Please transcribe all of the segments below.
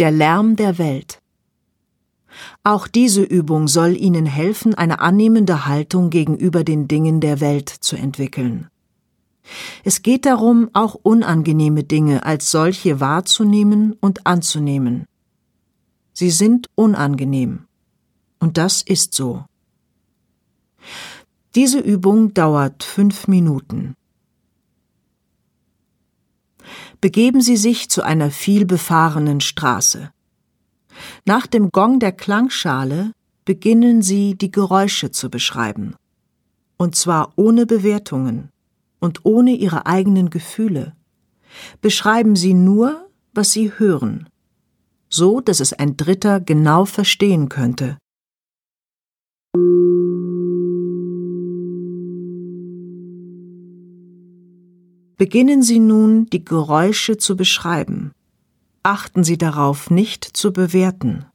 Der Lärm der Welt. Auch diese Übung soll Ihnen helfen, eine annehmende Haltung gegenüber den Dingen der Welt zu entwickeln. Es geht darum, auch unangenehme Dinge als solche wahrzunehmen und anzunehmen. Sie sind unangenehm. Und das ist so. Diese Übung dauert fünf Minuten. Begeben Sie sich zu einer vielbefahrenen Straße. Nach dem Gong der Klangschale beginnen Sie die Geräusche zu beschreiben. Und zwar ohne Bewertungen und ohne Ihre eigenen Gefühle. Beschreiben Sie nur, was Sie hören, so dass es ein Dritter genau verstehen könnte. Beginnen Sie nun, die Geräusche zu beschreiben. Achten Sie darauf, nicht zu bewerten.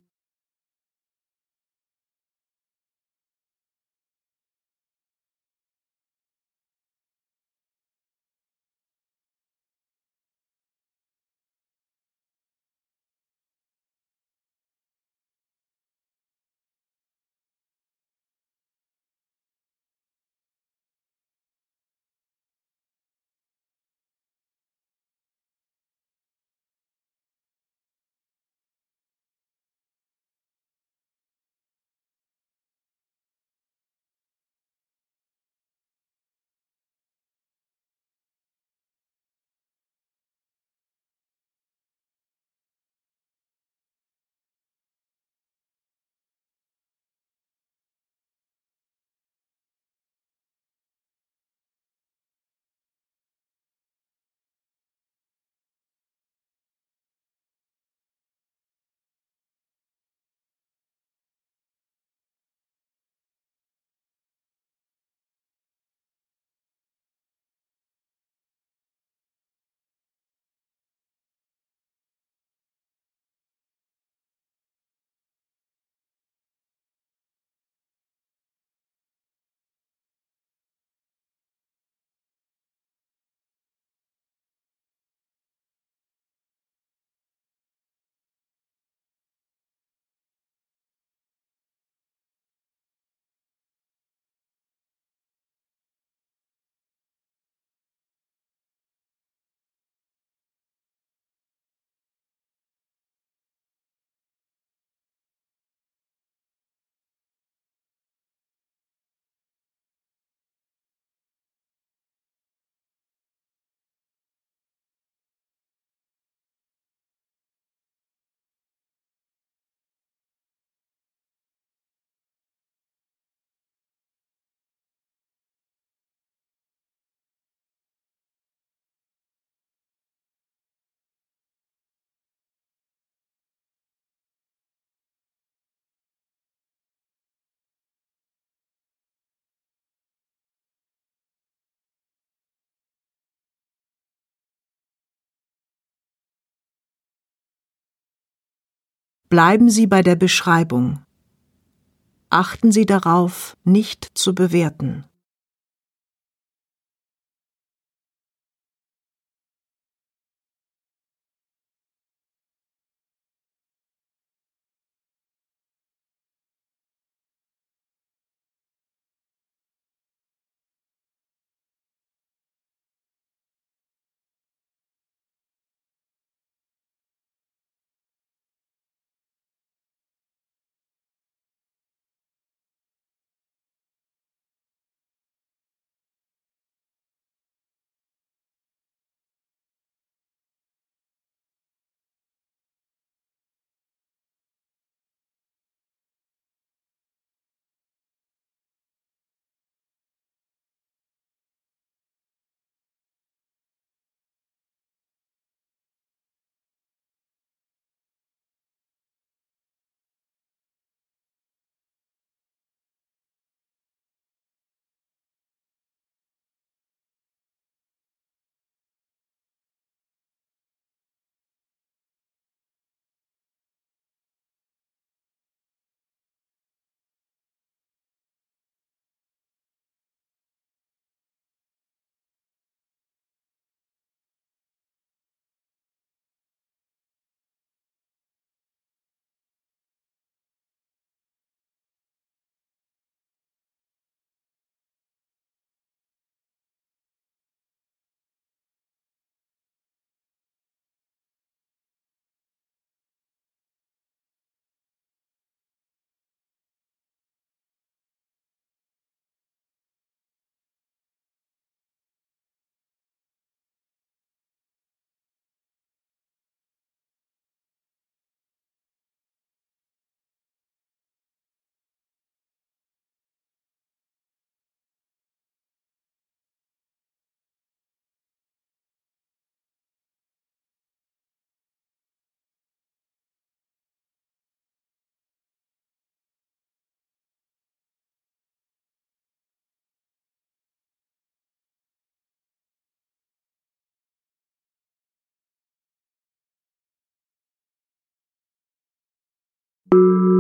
Bleiben Sie bei der Beschreibung. Achten Sie darauf, nicht zu bewerten. Música